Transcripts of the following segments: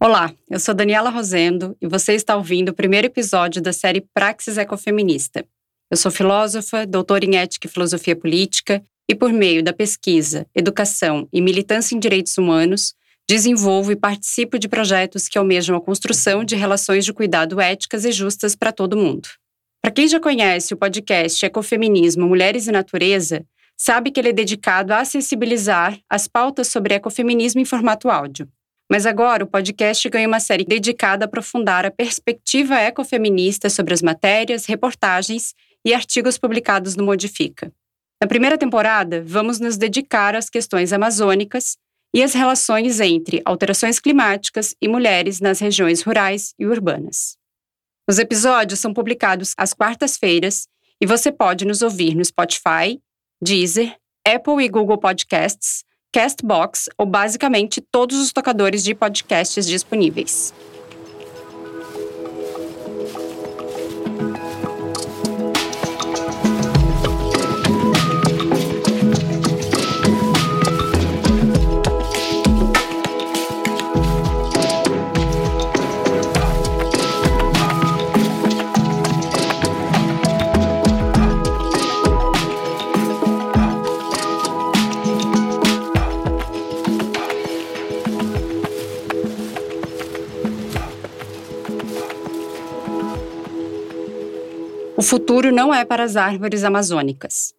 Olá, eu sou Daniela Rosendo e você está ouvindo o primeiro episódio da série Praxis Ecofeminista. Eu sou filósofa, doutora em ética e filosofia política e, por meio da pesquisa, educação e militância em direitos humanos, desenvolvo e participo de projetos que almejam a construção de relações de cuidado éticas e justas para todo mundo. Para quem já conhece o podcast Ecofeminismo Mulheres e Natureza, sabe que ele é dedicado a sensibilizar as pautas sobre ecofeminismo em formato áudio. Mas agora o podcast ganha uma série dedicada a aprofundar a perspectiva ecofeminista sobre as matérias, reportagens e artigos publicados no Modifica. Na primeira temporada, vamos nos dedicar às questões amazônicas e às relações entre alterações climáticas e mulheres nas regiões rurais e urbanas. Os episódios são publicados às quartas-feiras e você pode nos ouvir no Spotify, Deezer, Apple e Google Podcasts Castbox ou basicamente todos os tocadores de podcasts disponíveis. Futuro não é para as árvores amazônicas.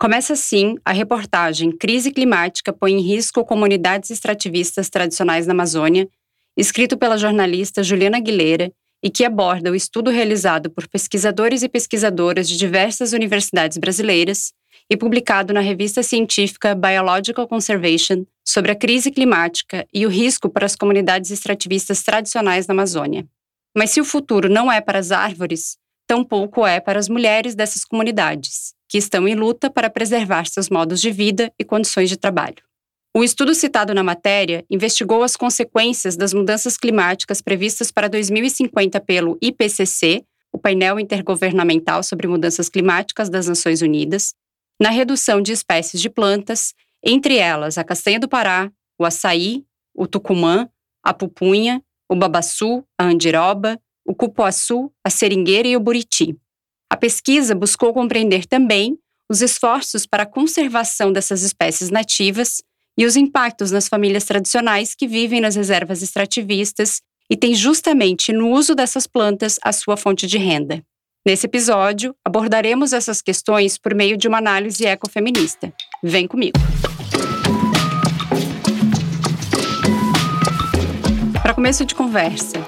Começa assim a reportagem Crise Climática põe em risco comunidades extrativistas tradicionais na Amazônia, escrito pela jornalista Juliana Aguilera e que aborda o estudo realizado por pesquisadores e pesquisadoras de diversas universidades brasileiras e publicado na revista científica Biological Conservation sobre a crise climática e o risco para as comunidades extrativistas tradicionais na Amazônia. Mas se o futuro não é para as árvores, tampouco é para as mulheres dessas comunidades, que estão em luta para preservar seus modos de vida e condições de trabalho. O estudo citado na matéria investigou as consequências das mudanças climáticas previstas para 2050 pelo IPCC, o painel intergovernamental sobre mudanças climáticas das Nações Unidas, na redução de espécies de plantas, entre elas a castanha do Pará, o açaí, o tucumã, a pupunha, o babaçu, a andiroba, o cupuaçu, a seringueira e o buriti. A pesquisa buscou compreender também os esforços para a conservação dessas espécies nativas e os impactos nas famílias tradicionais que vivem nas reservas extrativistas e têm justamente no uso dessas plantas a sua fonte de renda. Nesse episódio, abordaremos essas questões por meio de uma análise ecofeminista. Vem comigo! Para começo de conversa,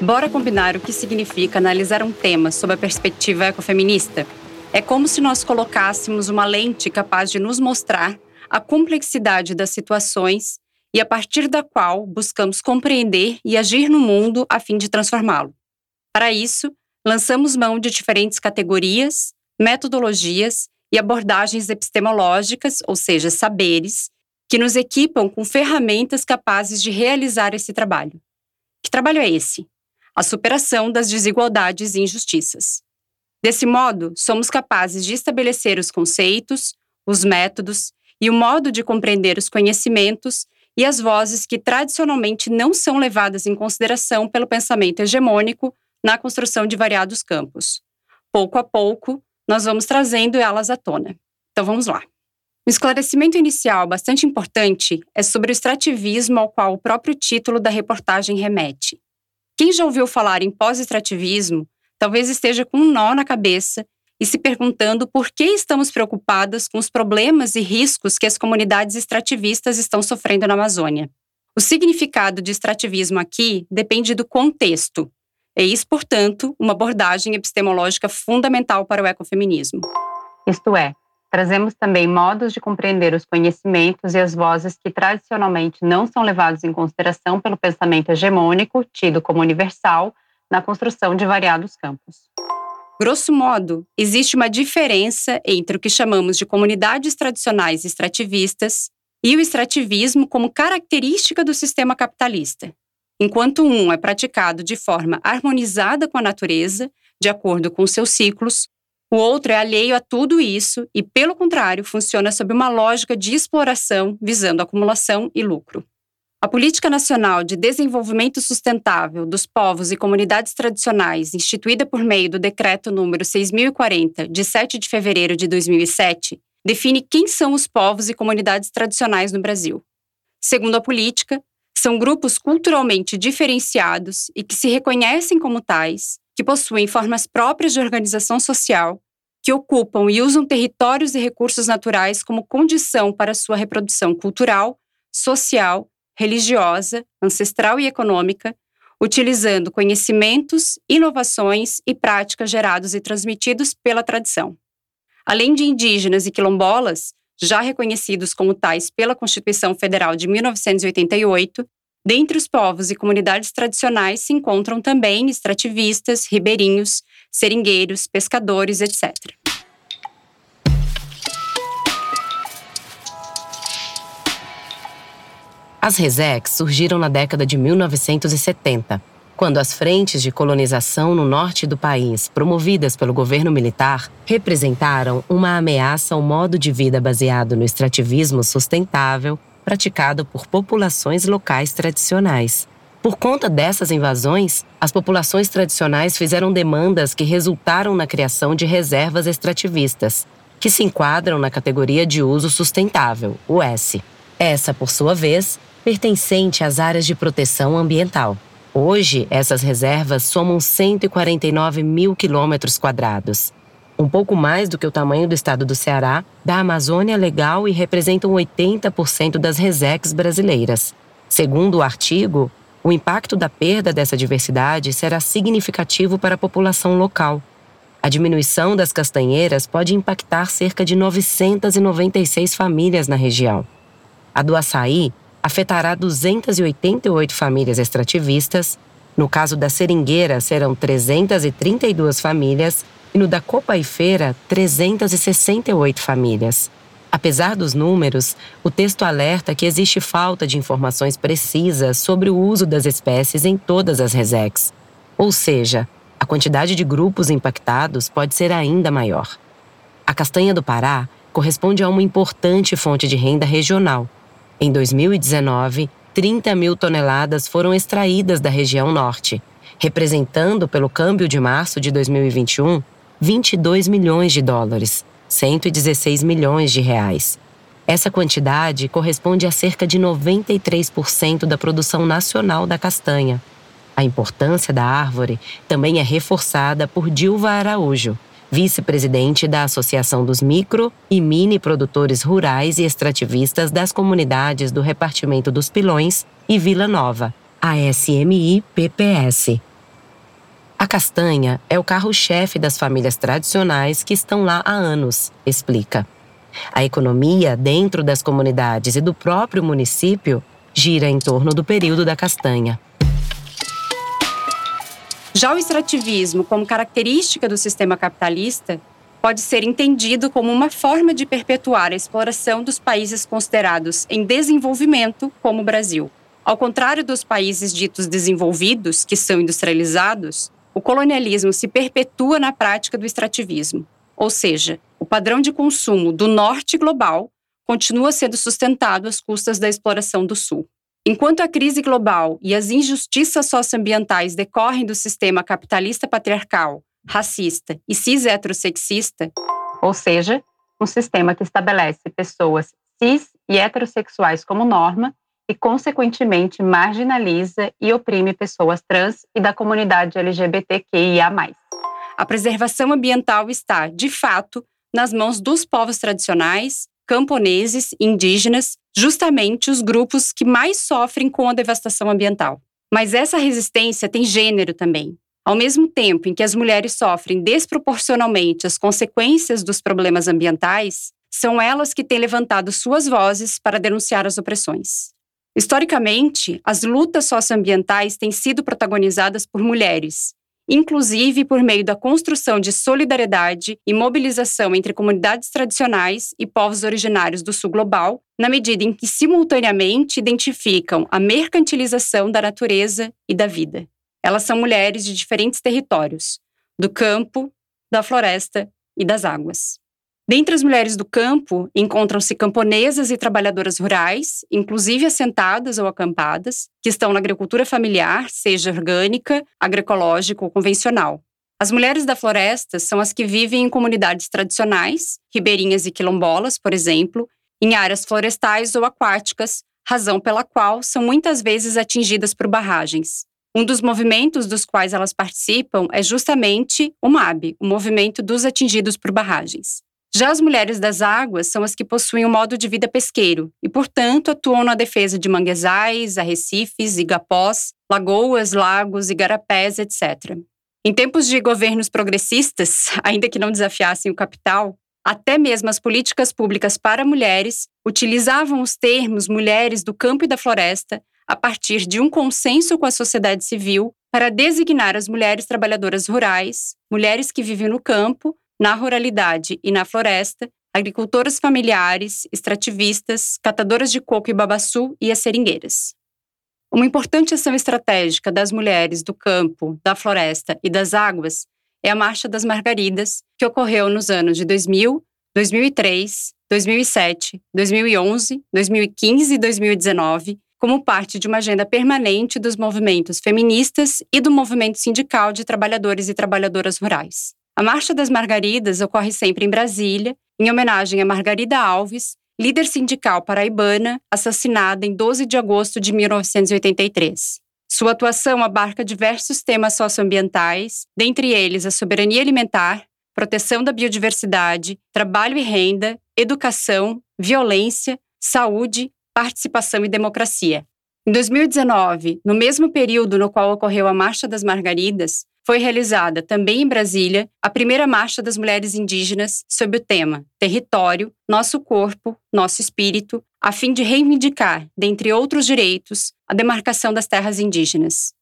Bora combinar o que significa analisar um tema sob a perspectiva ecofeminista? É como se nós colocássemos uma lente capaz de nos mostrar a complexidade das situações e a partir da qual buscamos compreender e agir no mundo a fim de transformá-lo. Para isso, lançamos mão de diferentes categorias, metodologias e abordagens epistemológicas, ou seja, saberes, que nos equipam com ferramentas capazes de realizar esse trabalho. Que trabalho é esse? A superação das desigualdades e injustiças. Desse modo, somos capazes de estabelecer os conceitos, os métodos e o modo de compreender os conhecimentos e as vozes que tradicionalmente não são levadas em consideração pelo pensamento hegemônico na construção de variados campos. Pouco a pouco, nós vamos trazendo elas à tona. Então vamos lá. Um esclarecimento inicial bastante importante é sobre o extrativismo ao qual o próprio título da reportagem remete. Quem já ouviu falar em pós-extrativismo talvez esteja com um nó na cabeça e se perguntando por que estamos preocupadas com os problemas e riscos que as comunidades extrativistas estão sofrendo na Amazônia. O significado de extrativismo aqui depende do contexto. Eis, portanto, uma abordagem epistemológica fundamental para o ecofeminismo. Isto é, Trazemos também modos de compreender os conhecimentos e as vozes que tradicionalmente não são levados em consideração pelo pensamento hegemônico, tido como universal, na construção de variados campos. Grosso modo, existe uma diferença entre o que chamamos de comunidades tradicionais extrativistas e o extrativismo como característica do sistema capitalista. Enquanto um é praticado de forma harmonizada com a natureza, de acordo com seus ciclos, o outro é alheio a tudo isso e, pelo contrário, funciona sob uma lógica de exploração visando acumulação e lucro. A Política Nacional de Desenvolvimento Sustentável dos Povos e Comunidades Tradicionais, instituída por meio do Decreto número 6040, de 7 de fevereiro de 2007, define quem são os povos e comunidades tradicionais no Brasil. Segundo a política, são grupos culturalmente diferenciados e que se reconhecem como tais, que possuem formas próprias de organização social, que ocupam e usam territórios e recursos naturais como condição para sua reprodução cultural, social religiosa, ancestral e econômica, utilizando conhecimentos, inovações e práticas gerados e transmitidos pela tradição. Além de indígenas e quilombolas, já reconhecidos como tais pela Constituição Federal de 1988, dentre os povos e comunidades tradicionais se encontram também extrativistas, ribeirinhos, seringueiros, pescadores, etc. As Resex surgiram na década de 1970, quando as frentes de colonização no norte do país, promovidas pelo governo militar, representaram uma ameaça ao modo de vida baseado no extrativismo sustentável praticado por populações locais tradicionais. Por conta dessas invasões, as populações tradicionais fizeram demandas que resultaram na criação de reservas extrativistas, que se enquadram na categoria de uso sustentável, o S. Essa, por sua vez, pertencente às áreas de proteção ambiental. Hoje, essas reservas somam 149 mil quilômetros quadrados, um pouco mais do que o tamanho do estado do Ceará, da Amazônia Legal e representam 80% das resex brasileiras. Segundo o artigo, o impacto da perda dessa diversidade será significativo para a população local. A diminuição das castanheiras pode impactar cerca de 996 famílias na região. A do açaí afetará 288 famílias extrativistas. No caso da seringueira, serão 332 famílias e no da copaifeira, 368 famílias. Apesar dos números, o texto alerta que existe falta de informações precisas sobre o uso das espécies em todas as resex. Ou seja, a quantidade de grupos impactados pode ser ainda maior. A castanha do Pará corresponde a uma importante fonte de renda regional em 2019, 30 mil toneladas foram extraídas da região norte, representando, pelo câmbio de março de 2021, 22 milhões de dólares, 116 milhões de reais. Essa quantidade corresponde a cerca de 93% da produção nacional da castanha. A importância da árvore também é reforçada por Dilva Araújo, vice-presidente da Associação dos Micro e Mini Produtores Rurais e Extrativistas das Comunidades do Repartimento dos Pilões e Vila Nova, a SMI-PPS. A castanha é o carro-chefe das famílias tradicionais que estão lá há anos, explica. A economia dentro das comunidades e do próprio município gira em torno do período da castanha. Já o extrativismo, como característica do sistema capitalista, pode ser entendido como uma forma de perpetuar a exploração dos países considerados em desenvolvimento, como o Brasil. Ao contrário dos países ditos desenvolvidos, que são industrializados, o colonialismo se perpetua na prática do extrativismo. Ou seja, o padrão de consumo do norte global continua sendo sustentado às custas da exploração do sul. Enquanto a crise global e as injustiças socioambientais decorrem do sistema capitalista patriarcal, racista e cis-heterossexista, ou seja, um sistema que estabelece pessoas cis e heterossexuais como norma e, consequentemente, marginaliza e oprime pessoas trans e da comunidade LGBTQIA. A preservação ambiental está, de fato, nas mãos dos povos tradicionais, camponeses, indígenas, justamente os grupos que mais sofrem com a devastação ambiental. Mas essa resistência tem gênero também. Ao mesmo tempo em que as mulheres sofrem desproporcionalmente as consequências dos problemas ambientais, são elas que têm levantado suas vozes para denunciar as opressões. Historicamente, as lutas socioambientais têm sido protagonizadas por mulheres, inclusive por meio da construção de solidariedade e mobilização entre comunidades tradicionais e povos originários do sul global, na medida em que simultaneamente identificam a mercantilização da natureza e da vida. Elas são mulheres de diferentes territórios, do campo, da floresta e das águas. Dentre as mulheres do campo, encontram-se camponesas e trabalhadoras rurais, inclusive assentadas ou acampadas, que estão na agricultura familiar, seja orgânica, agroecológica ou convencional. As mulheres da floresta são as que vivem em comunidades tradicionais, ribeirinhas e quilombolas, por exemplo, em áreas florestais ou aquáticas, razão pela qual são muitas vezes atingidas por barragens. Um dos movimentos dos quais elas participam é justamente o MAB, o Movimento dos Atingidos por Barragens. Já as mulheres das águas são as que possuem um modo de vida pesqueiro e, portanto, atuam na defesa de manguezais, arrecifes, igapós, lagoas, lagos, igarapés, etc. Em tempos de governos progressistas, ainda que não desafiassem o capital, até mesmo as políticas públicas para mulheres utilizavam os termos mulheres do campo e da floresta a partir de um consenso com a sociedade civil para designar as mulheres trabalhadoras rurais, mulheres que vivem no campo na ruralidade e na floresta, agricultoras familiares, extrativistas, catadoras de coco e babaçu e as seringueiras. Uma importante ação estratégica das mulheres do campo, da floresta e das águas é a Marcha das Margaridas, que ocorreu nos anos de 2000, 2003, 2007, 2011, 2015 e 2019, como parte de uma agenda permanente dos movimentos feministas e do movimento sindical de trabalhadores e trabalhadoras rurais. A Marcha das Margaridas ocorre sempre em Brasília, em homenagem a Margarida Alves, líder sindical paraibana, assassinada em 12 de agosto de 1983. Sua atuação abarca diversos temas socioambientais, dentre eles a soberania alimentar, proteção da biodiversidade, trabalho e renda, educação, violência, saúde, participação e democracia. Em 2019, no mesmo período no qual ocorreu a Marcha das Margaridas, foi realizada também em Brasília a primeira marcha das mulheres indígenas sob o tema Território, Nosso Corpo, Nosso Espírito, a fim de reivindicar, dentre outros direitos, a demarcação das terras indígenas.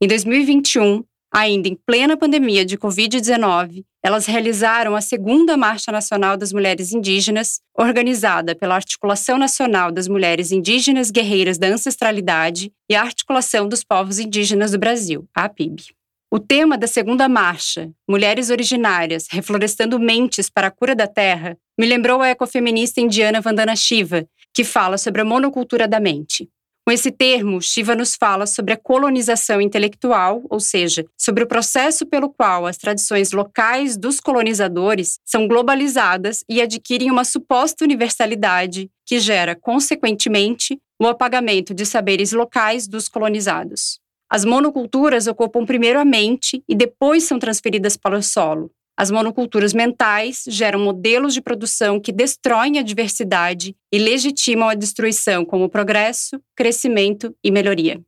Em 2021, ainda em plena pandemia de Covid-19, elas realizaram a segunda Marcha Nacional das Mulheres Indígenas, organizada pela Articulação Nacional das Mulheres Indígenas Guerreiras da Ancestralidade e a Articulação dos Povos Indígenas do Brasil, a APIB. O tema da segunda marcha, Mulheres Originárias Reflorestando Mentes para a Cura da Terra, me lembrou a ecofeminista indiana Vandana Shiva, que fala sobre a monocultura da mente. Com esse termo, Shiva nos fala sobre a colonização intelectual, ou seja, sobre o processo pelo qual as tradições locais dos colonizadores são globalizadas e adquirem uma suposta universalidade que gera, consequentemente, o apagamento de saberes locais dos colonizados. As monoculturas ocupam primeiro a mente e depois são transferidas para o solo. As monoculturas mentais geram modelos de produção que destroem a diversidade e legitimam a destruição como progresso, crescimento e melhoria.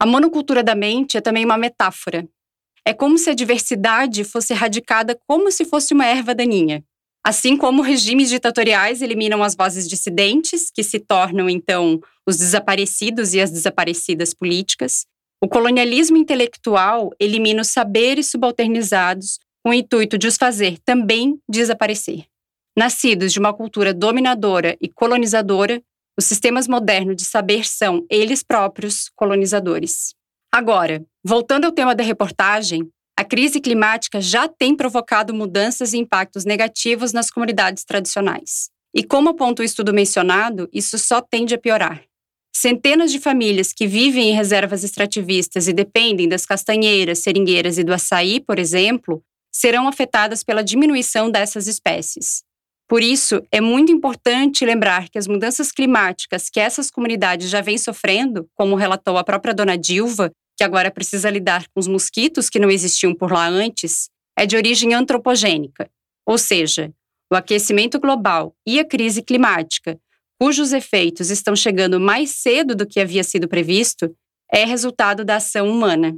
A monocultura da mente é também uma metáfora. É como se a diversidade fosse erradicada como se fosse uma erva daninha. Assim como regimes ditatoriais eliminam as vozes dissidentes, que se tornam então os desaparecidos e as desaparecidas políticas, o colonialismo intelectual elimina os saberes subalternizados com o intuito de os fazer também desaparecer. Nascidos de uma cultura dominadora e colonizadora, os sistemas modernos de saber são, eles próprios, colonizadores. Agora, voltando ao tema da reportagem, a crise climática já tem provocado mudanças e impactos negativos nas comunidades tradicionais. E como aponta o estudo mencionado, isso só tende a piorar. Centenas de famílias que vivem em reservas extrativistas e dependem das castanheiras, seringueiras e do açaí, por exemplo, serão afetadas pela diminuição dessas espécies. Por isso, é muito importante lembrar que as mudanças climáticas que essas comunidades já vêm sofrendo, como relatou a própria dona Dilva, que agora precisa lidar com os mosquitos que não existiam por lá antes, é de origem antropogênica, ou seja, o aquecimento global e a crise climática cujos efeitos estão chegando mais cedo do que havia sido previsto, é resultado da ação humana.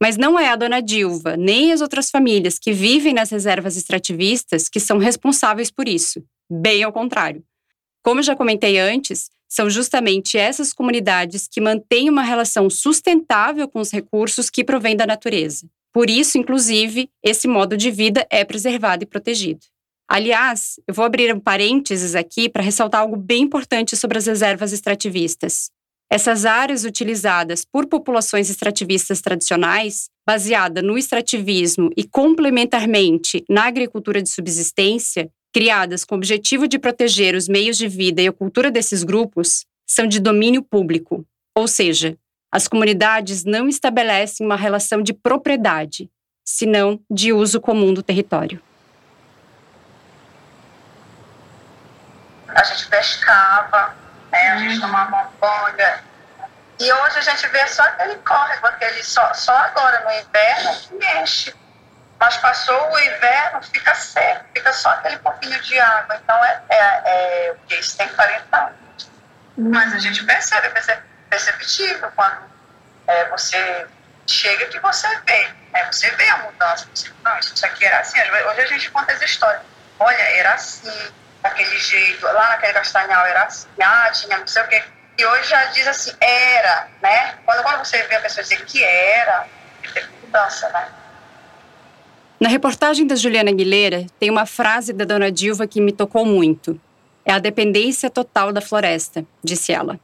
Mas não é a dona Dilva, nem as outras famílias que vivem nas reservas extrativistas que são responsáveis por isso. Bem ao contrário. Como já comentei antes, são justamente essas comunidades que mantêm uma relação sustentável com os recursos que provêm da natureza. Por isso, inclusive, esse modo de vida é preservado e protegido. Aliás, eu vou abrir um parênteses aqui para ressaltar algo bem importante sobre as reservas extrativistas. Essas áreas utilizadas por populações extrativistas tradicionais, baseada no extrativismo e complementarmente na agricultura de subsistência, criadas com o objetivo de proteger os meios de vida e a cultura desses grupos, são de domínio público, ou seja, as comunidades não estabelecem uma relação de propriedade, senão de uso comum do território. A gente pescava, né? a gente tomava banho. E hoje a gente vê só aquele córrego, aquele só, só agora no inverno que mexe. Mas passou o inverno, fica seco, fica só aquele pouquinho de água. Então é, é, é o que? Isso tem 40 anos. Mas a gente percebe, é perceptível quando é, você chega que você vê. Né? Você vê a mudança. Você, não, isso aqui era assim. Hoje a gente conta as histórias. Olha, era assim, daquele jeito. Lá naquele castanhal era assim, ah, tinha não sei o quê. E hoje já diz assim, era, né? Quando, quando você vê a pessoa dizer que era, tem mudança, né? Na reportagem da Juliana Aguilera, tem uma frase da dona Dilva que me tocou muito. É a dependência total da floresta, disse ela.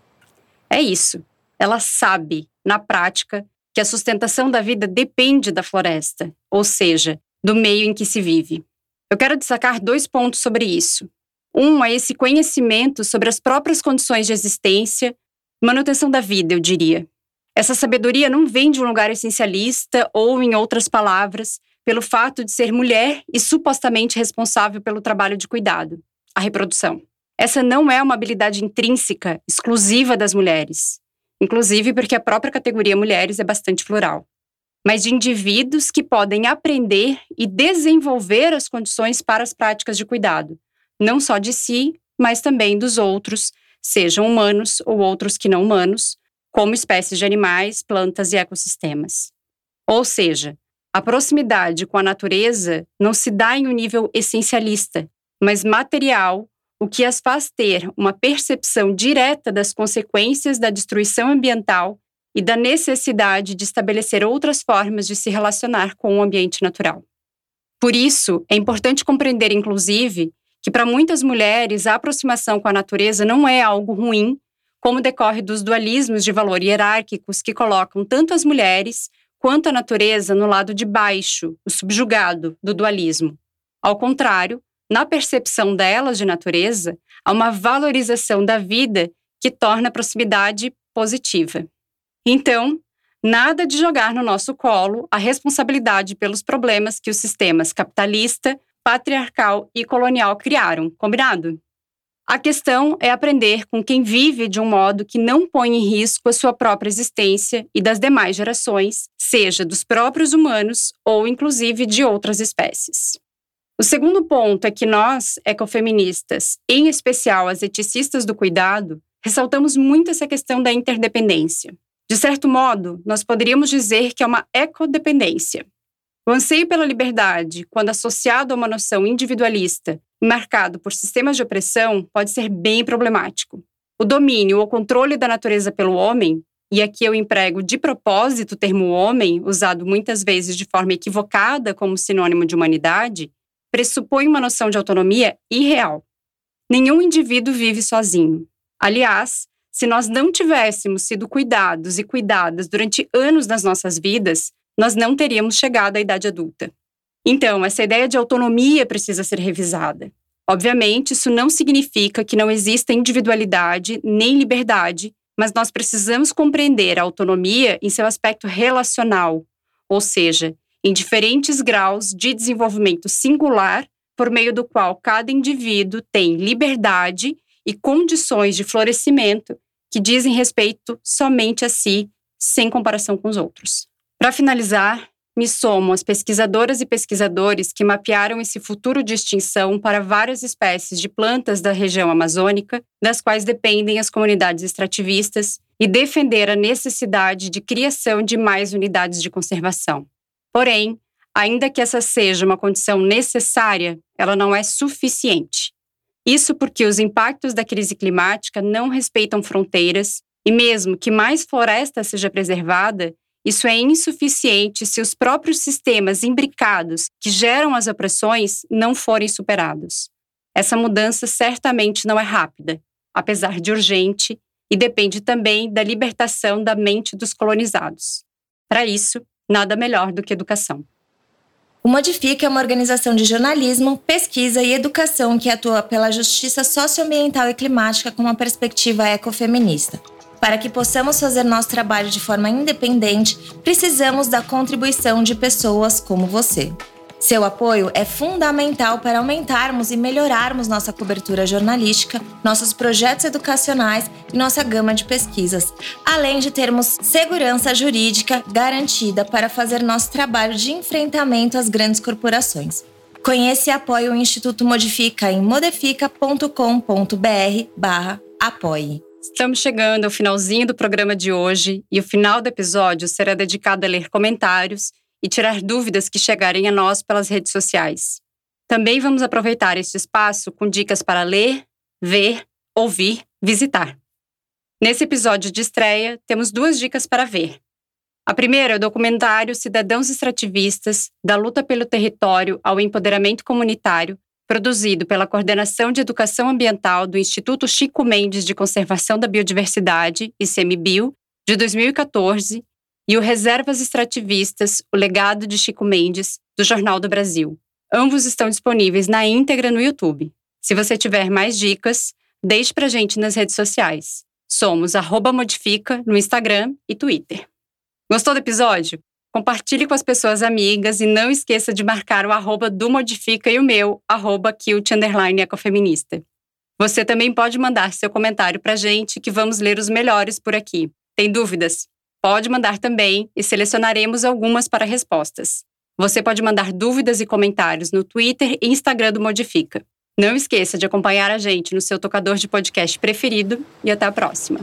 É isso. Ela sabe, na prática, que a sustentação da vida depende da floresta, ou seja, do meio em que se vive. Eu quero destacar dois pontos sobre isso. Um é esse conhecimento sobre as próprias condições de existência, manutenção da vida, eu diria. Essa sabedoria não vem de um lugar essencialista ou, em outras palavras, pelo fato de ser mulher e supostamente responsável pelo trabalho de cuidado, a reprodução. Essa não é uma habilidade intrínseca, exclusiva das mulheres, inclusive porque a própria categoria mulheres é bastante plural, mas de indivíduos que podem aprender e desenvolver as condições para as práticas de cuidado, não só de si, mas também dos outros, sejam humanos ou outros que não humanos, como espécies de animais, plantas e ecossistemas. Ou seja, a proximidade com a natureza não se dá em um nível essencialista, mas material, o que as faz ter uma percepção direta das consequências da destruição ambiental e da necessidade de estabelecer outras formas de se relacionar com o ambiente natural. Por isso, é importante compreender, inclusive, que para muitas mulheres a aproximação com a natureza não é algo ruim, como decorre dos dualismos de valor hierárquicos que colocam tanto as mulheres quanto a natureza no lado de baixo, o subjugado do dualismo. Ao contrário, na percepção delas de natureza, há uma valorização da vida que torna a proximidade positiva. Então, nada de jogar no nosso colo a responsabilidade pelos problemas que os sistemas capitalista, patriarcal e colonial criaram, combinado? A questão é aprender com quem vive de um modo que não põe em risco a sua própria existência e das demais gerações, seja dos próprios humanos ou inclusive de outras espécies. O segundo ponto é que nós, ecofeministas, em especial as eticistas do cuidado, ressaltamos muito essa questão da interdependência. De certo modo, nós poderíamos dizer que é uma ecodependência. O anseio pela liberdade, quando associado a uma noção individualista e marcado por sistemas de opressão, pode ser bem problemático. O domínio ou controle da natureza pelo homem, e aqui eu emprego de propósito o termo homem, usado muitas vezes de forma equivocada como sinônimo de humanidade, pressupõe uma noção de autonomia irreal. Nenhum indivíduo vive sozinho. Aliás, se nós não tivéssemos sido cuidados e cuidadas durante anos das nossas vidas, nós não teríamos chegado à idade adulta. Então, essa ideia de autonomia precisa ser revisada. Obviamente, isso não significa que não exista individualidade nem liberdade, mas nós precisamos compreender a autonomia em seu aspecto relacional, ou seja, em diferentes graus de desenvolvimento singular, por meio do qual cada indivíduo tem liberdade e condições de florescimento que dizem respeito somente a si, sem comparação com os outros. Para finalizar, me somo às pesquisadoras e pesquisadores que mapearam esse futuro de extinção para várias espécies de plantas da região amazônica, das quais dependem as comunidades extrativistas, e defender a necessidade de criação de mais unidades de conservação. Porém, ainda que essa seja uma condição necessária, ela não é suficiente. Isso porque os impactos da crise climática não respeitam fronteiras, e mesmo que mais floresta seja preservada, isso é insuficiente se os próprios sistemas imbricados que geram as opressões não forem superados. Essa mudança certamente não é rápida, apesar de urgente, e depende também da libertação da mente dos colonizados. Para isso, nada melhor do que educação. O Modifica é uma organização de jornalismo, pesquisa e educação que atua pela justiça socioambiental e climática com uma perspectiva ecofeminista. Para que possamos fazer nosso trabalho de forma independente, precisamos da contribuição de pessoas como você. Seu apoio é fundamental para aumentarmos e melhorarmos nossa cobertura jornalística, nossos projetos educacionais e nossa gama de pesquisas, além de termos segurança jurídica garantida para fazer nosso trabalho de enfrentamento às grandes corporações. Conheça e apoie o Instituto Modifica em modifica.com.br/apoie. Estamos chegando ao finalzinho do programa de hoje e o final do episódio será dedicado a ler comentários e tirar dúvidas que chegarem a nós pelas redes sociais. Também vamos aproveitar este espaço com dicas para ler, ver, ouvir, visitar. Nesse episódio de estreia, temos duas dicas para ver. A primeira é o documentário Cidadãos Extrativistas, da luta pelo território ao empoderamento comunitário, produzido pela Coordenação de Educação Ambiental do Instituto Chico Mendes de Conservação da Biodiversidade, ICMBio, de 2014, e o Reservas Extrativistas, o legado de Chico Mendes, do Jornal do Brasil. Ambos estão disponíveis na íntegra no YouTube. Se você tiver mais dicas, deixe pra gente nas redes sociais. Somos Modifica no Instagram e Twitter. Gostou do episódio? Compartilhe com as pessoas amigas e não esqueça de marcar o arroba do Modifica e o meu, arroba ecofeminista. Você também pode mandar seu comentário pra gente que vamos ler os melhores por aqui. Tem dúvidas? Pode mandar também e selecionaremos algumas para respostas. Você pode mandar dúvidas e comentários no Twitter e Instagram do Modifica. Não esqueça de acompanhar a gente no seu tocador de podcast preferido e até a próxima.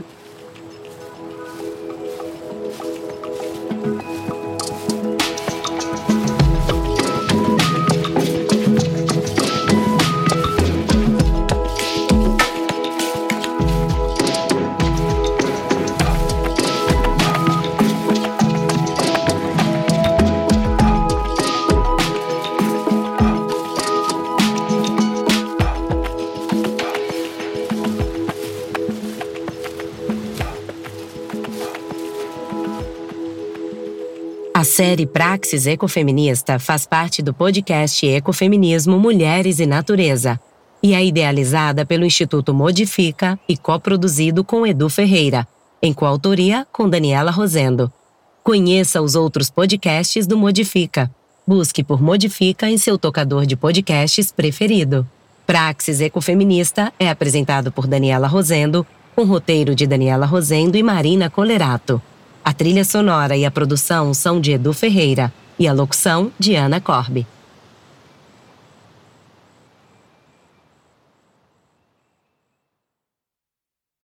A série Praxis Ecofeminista faz parte do podcast Ecofeminismo Mulheres e Natureza e é idealizada pelo Instituto Modifica e coproduzido com Edu Ferreira, em coautoria com Daniela Rosendo. Conheça os outros podcasts do Modifica. Busque por Modifica em seu tocador de podcasts preferido. Praxis Ecofeminista é apresentado por Daniela Rosendo, com roteiro de Daniela Rosendo e Marina Colerato. A trilha sonora e a produção são de Edu Ferreira e a locução de Ana Corbe.